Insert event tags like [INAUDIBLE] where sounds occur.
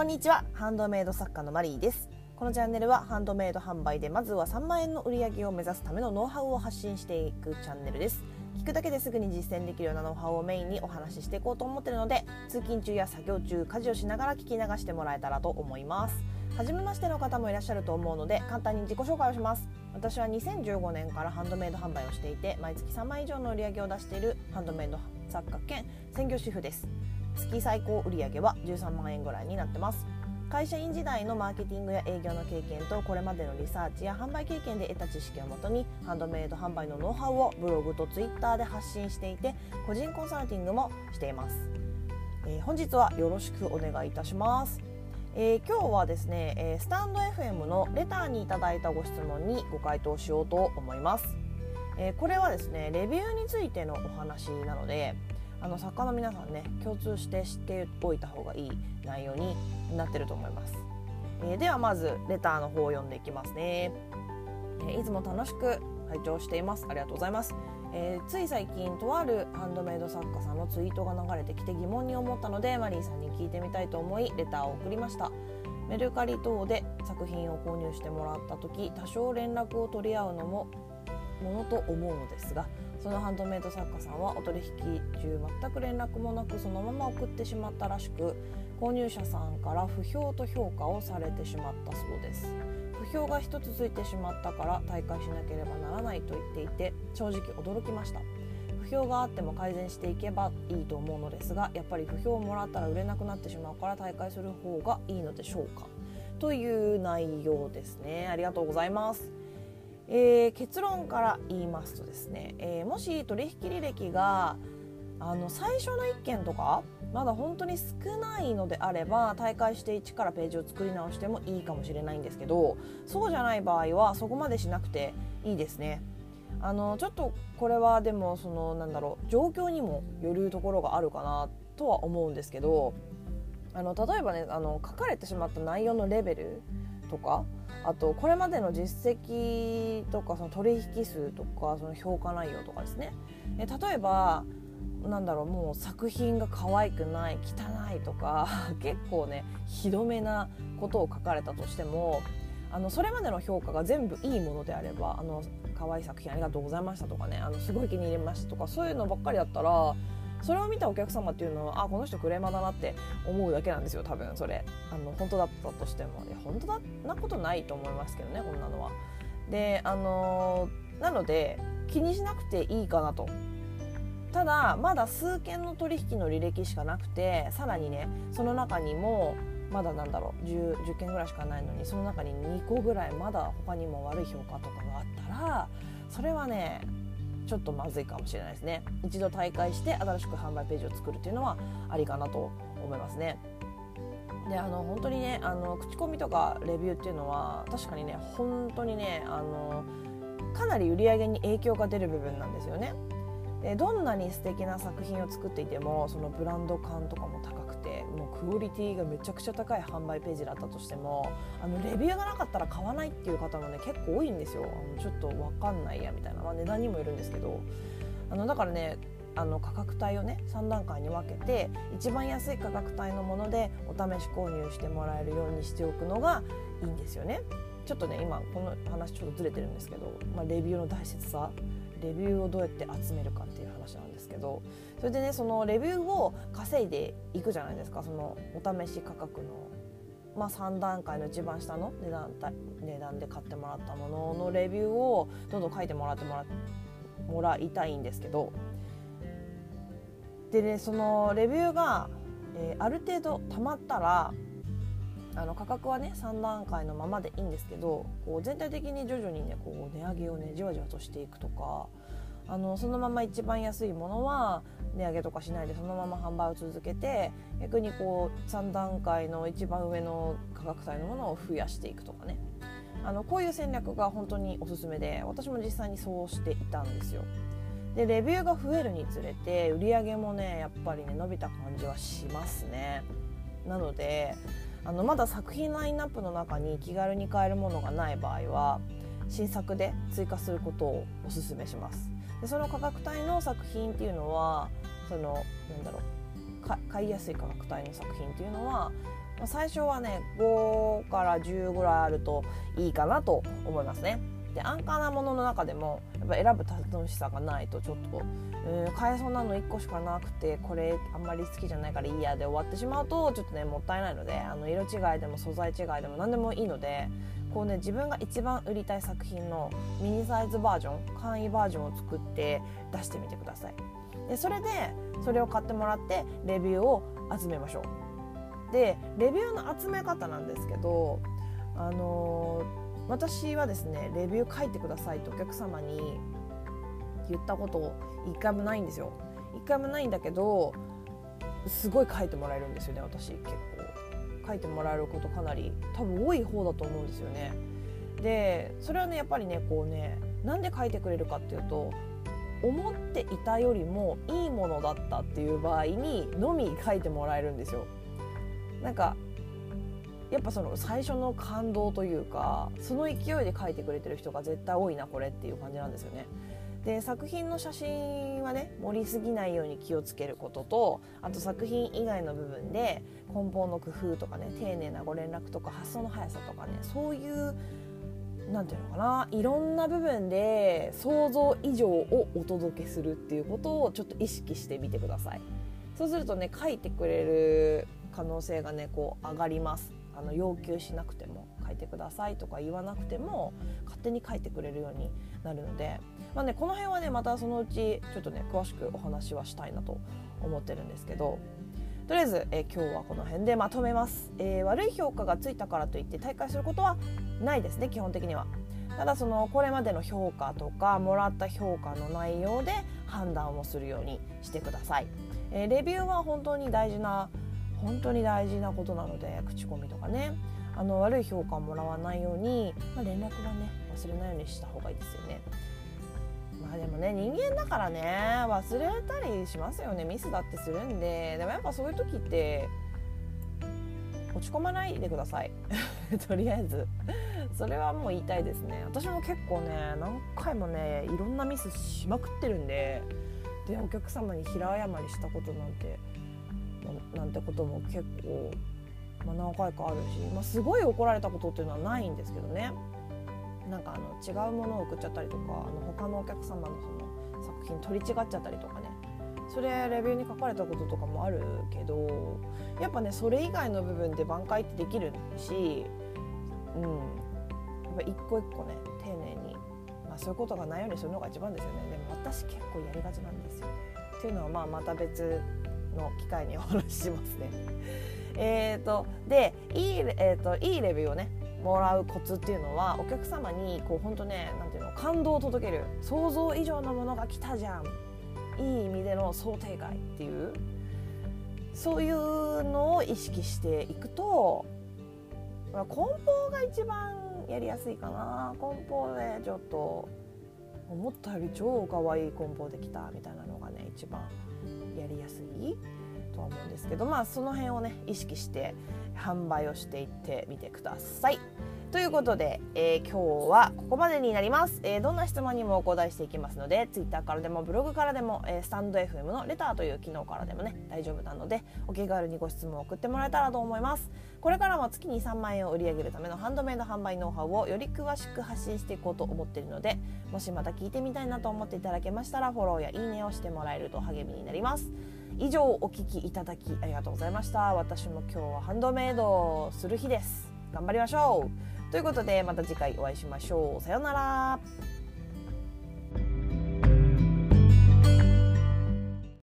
こんにちは。ハンドメイド作家のマリーです。このチャンネルはハンドメイド販売でまずは3万円の売り上げを目指すためのノウハウを発信していくチャンネルです。聞くだけですぐに実践できるようなノウハウをメインにお話ししていこうと思ってるので通勤中や作業中家事をしながら聞き流してもらえたらと思います。初めましての方もいらっしゃると思うので簡単に自己紹介をします。私は2015年からハンドメイド販売をしていて毎月3万以上の売り上げを出しているハンドメイド作家兼専業主婦です。月最高売上は13万円ぐらいになってます。会社員時代のマーケティングや営業の経験とこれまでのリサーチや販売経験で得た知識をもとにハンドメイド販売のノウハウをブログとツイッターで発信していて個人コンサルティングもしています、えー、本日はよろしくお願いいたします。えー、今日はですね、えー、スタンド FM のレターにいただいたご質問にご回答しようと思います、えー、これはですねレビューについてのお話なのであの作家の皆さんね共通して知っておいた方がいい内容になってると思います、えー、ではまずレターの方を読んでいきますね、え、いつも楽しく拝聴しています。ありがとうございます、えー、つい最近とあるハンドメイド作家さんのツイートが流れてきて疑問に思ったのでマリーさんに聞いてみたいと思いレターを送りました。メルカリ等で作品を購入してもらった時多少連絡を取り合うのもものと思うのですがそのハンドメイド作家さんはお取引中全く連絡もなくそのまま送ってしまったらしく購入者さんから不評と評価をされてしまったそうです。不評が1つついてしまったから大会しなければならないと言っていて正直驚きました。不評があっても改善していけばいいと思うのですがやっぱり不評をもらったら売れなくなってしまうから大会する方がいいのでしょうか。という内容ですね。ありがとうございます。えー、結論から言いますとですね、えー、もし取引履歴があの最初の1件とかまだ本当に少ないのであれば大会して1からページを作り直してもいいかもしれないんですけどそうじゃない場合はそこまでしなくていいですね。あのちょっとこれはでもそのなんだろう状況にもよるところがあるかなとは思うんですけどあの例えばねあの書かれてしまった内容のレベルとかあとこれまでの実績とかその取引数とかその評価内容とかですね。え例えばなんだろうもう作品が可愛くない汚いとか [LAUGHS] 結構ねひどめなことを書かれたとしてもあのそれまでの評価が全部いいものであればあの可愛い作品ありがとうございましたとかねあのすごい気に入りましたとかそういうのばっかりだったらそれを見たお客様っていうのはあこの人クレーマーだなって思うだけなんですよ多分それあの本当だったとしてもいや本当だなことないと思いますけどねこんなのは。であのー、なので気にしなくていいかなと。ただまだ数件の取引の履歴しかなくてさらにねその中にもまだなんだろう 10, 10件ぐらいしかないのにその中に2個ぐらいまだ他にも悪い評価とかがあったらそれはねちょっとまずいかもしれないですね。一度大会して新しく販売ページを作るっていうのはありかなと思いますね。であの本当にねあの口コミとかレビューっていうのは確かにね本当にねあのかなり売り上げに影響が出る部分なんですよね。でどんなに素敵な作品を作っていてもそのブランド感とかも高くもうクオリティがめちゃくちゃ高い販売ページだったとしてもあのレビューがなかったら買わないっていう方もね結構多いんですよ。あのちょっと分かんないやみたいな、まあ、値段にもよるんですけど。あのだからねあの価格帯をね3段階に分けて一番安い価格帯のものでお試し購入してもらえるようにしておくのがいいんですよね。ちょっとね今この話ちょっとずれてるんですけど、まあ、レビューの大切さレビューをどうやって集めるかっていう話なんですけどそれでねそのレビューを稼いでいくじゃないですか。そのお試し価格の、まあ、3段階の一番下の値段値段で買ってもらったもののレビューをどんどん書いてもらってもらもらいたいんですけど。でねそのレビューが、えー、ある程度たまったらあの価格はね3段階のままでいいんですけどこう全体的に徐々にねこう値上げをねじわじわとしていくとか。あのそのまま一番安いものは値上げとかしないでそのまま販売を続けて逆にこう3段階の一番上の価格帯のものを増やしていくとかねあのこういう戦略が本当におすすめで私も実際にそうしていたんですよ。でレビューが増えるにつれて売り上げもねやっぱりね伸びた感じはしますね。なのであのまだ作品ラインナップの中に気軽に買えるものがない場合は新作で追加することをおすすめしますでその価格帯の作品っていうのはそのなんだろう買いやすい価格帯の作品っていうのは、最初はね5から10ぐらいあるといいかなと思いますね。で安価なものの中でもやっぱ選ぶ楽しさがないとちょっと、えー、買えそうなの1個しかなくてこれあんまり好きじゃないからいいやで終わってしまうとちょっとねもったいないのであの色違いでも素材違いでも何でもいいのでこうね自分が一番売りたい作品のミニサイズバージョン簡易バージョンを作って出してみてください。でそれでそれを買ってもらってレビューを集めましょう。でレビューの集め方なんですけどあのー、私はですねレビュー書いてくださいとお客様に言ったこと一回もないんですよ。一回もないんだけどすごい書いてもらえるんですよね私結構。書いてもらえることかなり多分多い方だと思うんですよね。でそれはねやっぱりねこうねなんで書いてくれるかっていうと思っていたよりもいいものだったっていう場合にのみ書いてもらえるんですよ。なんかやっぱその最初の感動というかその勢いで書いてくれてる人が絶対多いなこれっていう感じなんですよね。で作品の写真はね盛りすぎないように気をつけることとあと作品以外の部分で梱包の工夫とかね丁寧なご連絡とか発送の速さとかねそういう何て言うのかないろんな部分で想像以上をお届けするっていうことをちょっと意識してみてください。そうするとね書いてくれる可能性がねこう上がります。あの要求しなくても。てくださいとか言わなくても勝手に書いてくれるようになるので、まあね、この辺はねまたそのうちちょっとね詳しくお話はしたいなと思ってるんですけどとりあえず、え今日はこの辺でまとめます、えー、悪い評価がついたからといって大会することはないですね基本的には。ただそのこれまでの評価とかもらった評価の内容で判断をするようにしてください、えー、レビューは本当に大事な本当に大事なことなので口コミとかね。あの悪い評価をもらわないように、まあ、連絡はね。忘れないようにした方がいいですよね。まあでもね人間だからね忘れたりしますよね。ミスだってするんで。でもやっぱそういう時って落ち込まないでください。[LAUGHS] とりあえず。それはもう言いたいですね。私も結構ね何回もねいろんなミスしまくってるんででお客様に平謝りしたことなんてなんてことも結構まあ、何回かあるし、まあ、すごい怒られたことっていうのはないんですけどね。なんかあの違うものを送っちゃったりとかあの他のお客様のその作品取り違っちゃったりとかね。それレビューに書かれたこととかもあるけどやっぱねそれ以外の部分で挽回ってできるしうん。やっぱ一個一個ね丁寧に、まあ、そういうことがないようにするのが一番ですよね。でも私結構やりがちなんですよっていうのはまあまた別の機会にお話ししますね。えーと、でいい,、えーと、いいレビューをねもらうコツっていうのはお客様にこう本当ねなんていうの感動を届ける想像以上のものが来たじゃん。いい意味での想定外っていうそういうのを意識していくと、まあ、梱包が一番やりやすいかな。梱包でちょっと思ったより超可愛い梱包できたみたいなのがね一番やりやすい。とは思うんですけどまあその辺をね意識して販売をしていってみてください。ということで、えー、今日はここまでになります、えー、どんな質問にもお答えしていきますので Twitter からでもブログからでも、えー、スタンド FM のレターという機能からでもね大丈夫なのでお気軽にご質問を送ってもらえたらと思います。これからも月に3万円を売り上げるためのハンドメイド販売ノウハウをより詳しく発信していこうと思っているのでもしまた聞いてみたいなと思っていただけましたらフォローやいいねをしてもらえると励みになります以上お聞きいただきありがとうございました私も今日はハンドメイドする日です頑張りましょう。ということでまた次回お会いしましょう。さようなら。